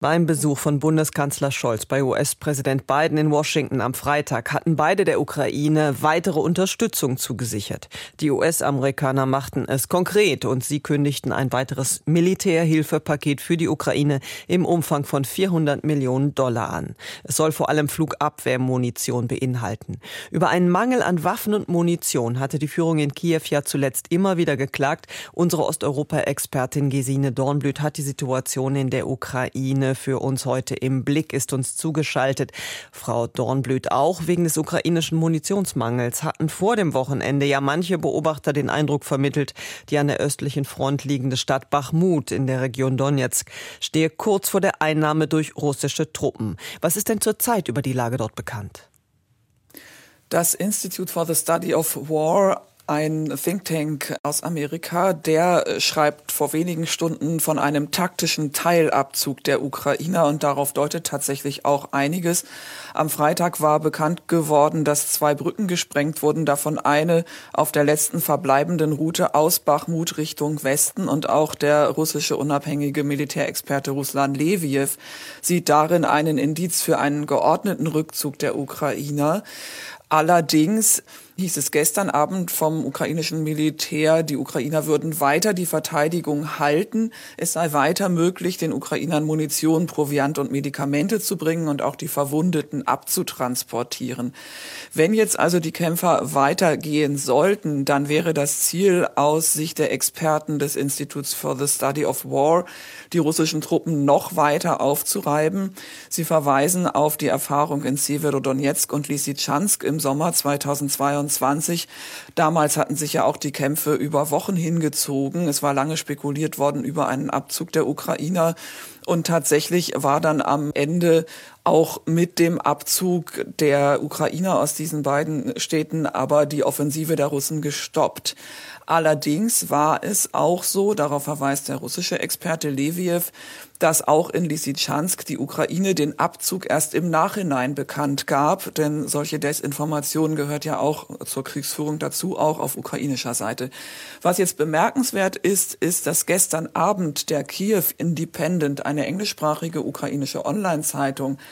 Beim Besuch von Bundeskanzler Scholz bei US-Präsident Biden in Washington am Freitag hatten beide der Ukraine weitere Unterstützung zugesichert. Die US-Amerikaner machten es konkret und sie kündigten ein weiteres Militärhilfepaket für die Ukraine im Umfang von 400 Millionen Dollar an. Es soll vor allem Flugabwehrmunition beinhalten. Über einen Mangel an Waffen und Munition hatte die Führung in Kiew ja zuletzt immer wieder geklagt. Unsere Osteuropa-Expertin Gesine Dornblüt hat die Situation in der Ukraine für uns heute im Blick ist uns zugeschaltet. Frau Dornblüt, auch wegen des ukrainischen Munitionsmangels hatten vor dem Wochenende ja manche Beobachter den Eindruck vermittelt, die an der östlichen Front liegende Stadt Bachmut in der Region Donetsk stehe kurz vor der Einnahme durch russische Truppen. Was ist denn zurzeit über die Lage dort bekannt? Das Institute for the Study of War ein Think Tank aus Amerika, der äh, schreibt vor wenigen Stunden von einem taktischen Teilabzug der Ukrainer und darauf deutet tatsächlich auch einiges. Am Freitag war bekannt geworden, dass zwei Brücken gesprengt wurden, davon eine auf der letzten verbleibenden Route aus Bachmut Richtung Westen und auch der russische unabhängige Militärexperte Ruslan Leviev sieht darin einen Indiz für einen geordneten Rückzug der Ukrainer. Allerdings hieß es gestern Abend vom ukrainischen Militär, die Ukrainer würden weiter die Verteidigung halten. Es sei weiter möglich, den Ukrainern Munition, Proviant und Medikamente zu bringen und auch die Verwundeten abzutransportieren. Wenn jetzt also die Kämpfer weitergehen sollten, dann wäre das Ziel aus Sicht der Experten des Instituts for the Study of War, die russischen Truppen noch weiter aufzureiben. Sie verweisen auf die Erfahrung in Severodonetsk und Lysychansk im Sommer 2022 2023. Damals hatten sich ja auch die Kämpfe über Wochen hingezogen. Es war lange spekuliert worden über einen Abzug der Ukrainer. Und tatsächlich war dann am Ende auch mit dem Abzug der Ukrainer aus diesen beiden Städten aber die Offensive der Russen gestoppt. Allerdings war es auch so, darauf verweist der russische Experte Leviev, dass auch in Lysychansk die Ukraine den Abzug erst im Nachhinein bekannt gab, denn solche Desinformation gehört ja auch zur Kriegsführung dazu, auch auf ukrainischer Seite. Was jetzt bemerkenswert ist, ist, dass gestern Abend der Kiew Independent, eine englischsprachige ukrainische Online-Zeitung,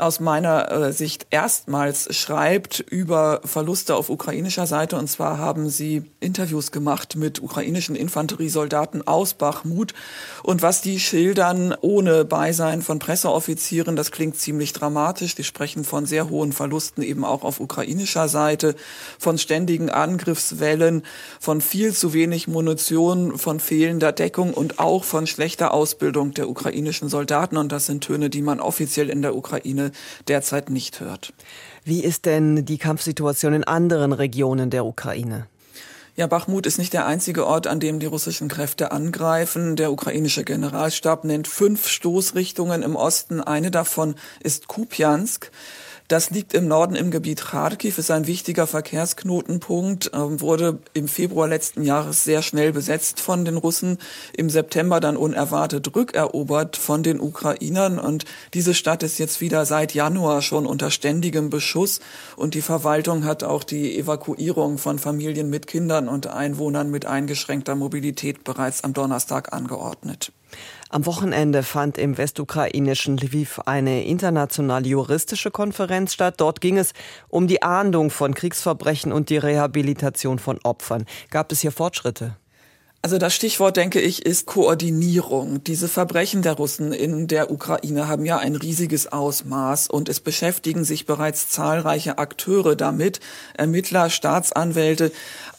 aus meiner äh, Sicht erstmals schreibt über Verluste auf ukrainischer Seite. Und zwar haben sie Interviews gemacht mit ukrainischen Infanteriesoldaten aus Bachmut. Und was die schildern ohne Beisein von Presseoffizieren, das klingt ziemlich dramatisch. Die sprechen von sehr hohen Verlusten eben auch auf ukrainischer Seite, von ständigen Angriffswellen, von viel zu wenig Munition, von fehlender Deckung und auch von schlechter Ausbildung der ukrainischen Soldaten. Und das sind Töne, die man offiziell in der Ukraine derzeit nicht hört. Wie ist denn die Kampfsituation in anderen Regionen der Ukraine? Ja, Bachmut ist nicht der einzige Ort, an dem die russischen Kräfte angreifen. Der ukrainische Generalstab nennt fünf Stoßrichtungen im Osten. Eine davon ist Kupiansk. Das liegt im Norden im Gebiet Kharkiv, ist ein wichtiger Verkehrsknotenpunkt, ähm, wurde im Februar letzten Jahres sehr schnell besetzt von den Russen, im September dann unerwartet rückerobert von den Ukrainern. Und diese Stadt ist jetzt wieder seit Januar schon unter ständigem Beschuss. Und die Verwaltung hat auch die Evakuierung von Familien mit Kindern und Einwohnern mit eingeschränkter Mobilität bereits am Donnerstag angeordnet. Am Wochenende fand im westukrainischen Lviv eine internationale juristische Konferenz statt. Dort ging es um die Ahndung von Kriegsverbrechen und die Rehabilitation von Opfern. Gab es hier Fortschritte? Also das Stichwort, denke ich, ist Koordinierung. Diese Verbrechen der Russen in der Ukraine haben ja ein riesiges Ausmaß und es beschäftigen sich bereits zahlreiche Akteure damit, Ermittler, Staatsanwälte,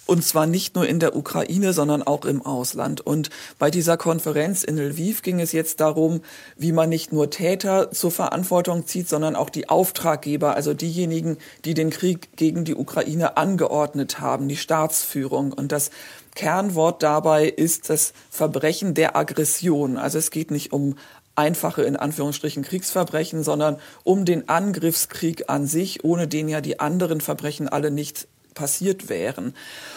und zwar nicht nur in der Ukraine, sondern auch im Ausland. Und bei dieser Konferenz in Lviv ging es jetzt darum, wie man nicht nur Täter zur Verantwortung zieht, sondern auch die Auftraggeber, also diejenigen, die den Krieg gegen die Ukraine angeordnet haben, die Staatsführung. Und das Kernwort dabei ist das Verbrechen der Aggression. Also es geht nicht um einfache in Anführungsstrichen Kriegsverbrechen, sondern um den Angriffskrieg an sich, ohne den ja die anderen Verbrechen alle nicht passiert wären.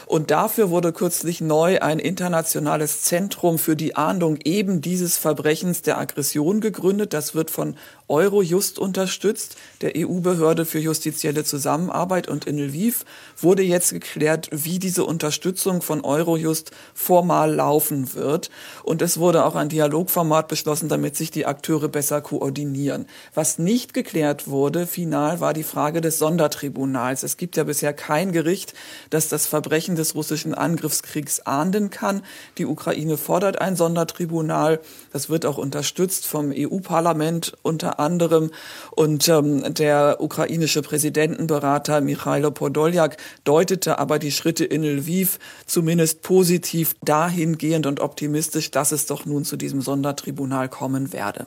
Und dafür wurde kürzlich neu ein internationales Zentrum für die Ahndung eben dieses Verbrechens der Aggression gegründet. Das wird von Eurojust unterstützt, der EU-Behörde für justizielle Zusammenarbeit. Und in Lviv wurde jetzt geklärt, wie diese Unterstützung von Eurojust formal laufen wird. Und es wurde auch ein Dialogformat beschlossen, damit sich die Akteure besser koordinieren. Was nicht geklärt wurde, final, war die Frage des Sondertribunals. Es gibt ja bisher kein Gericht, das das Verbrechen des russischen Angriffskriegs ahnden kann. Die Ukraine fordert ein Sondertribunal. Das wird auch unterstützt vom EU-Parlament unter anderem. Und ähm, der ukrainische Präsidentenberater Michailo Podoljak deutete aber die Schritte in Lviv zumindest positiv dahingehend und optimistisch, dass es doch nun zu diesem Sondertribunal kommen werde.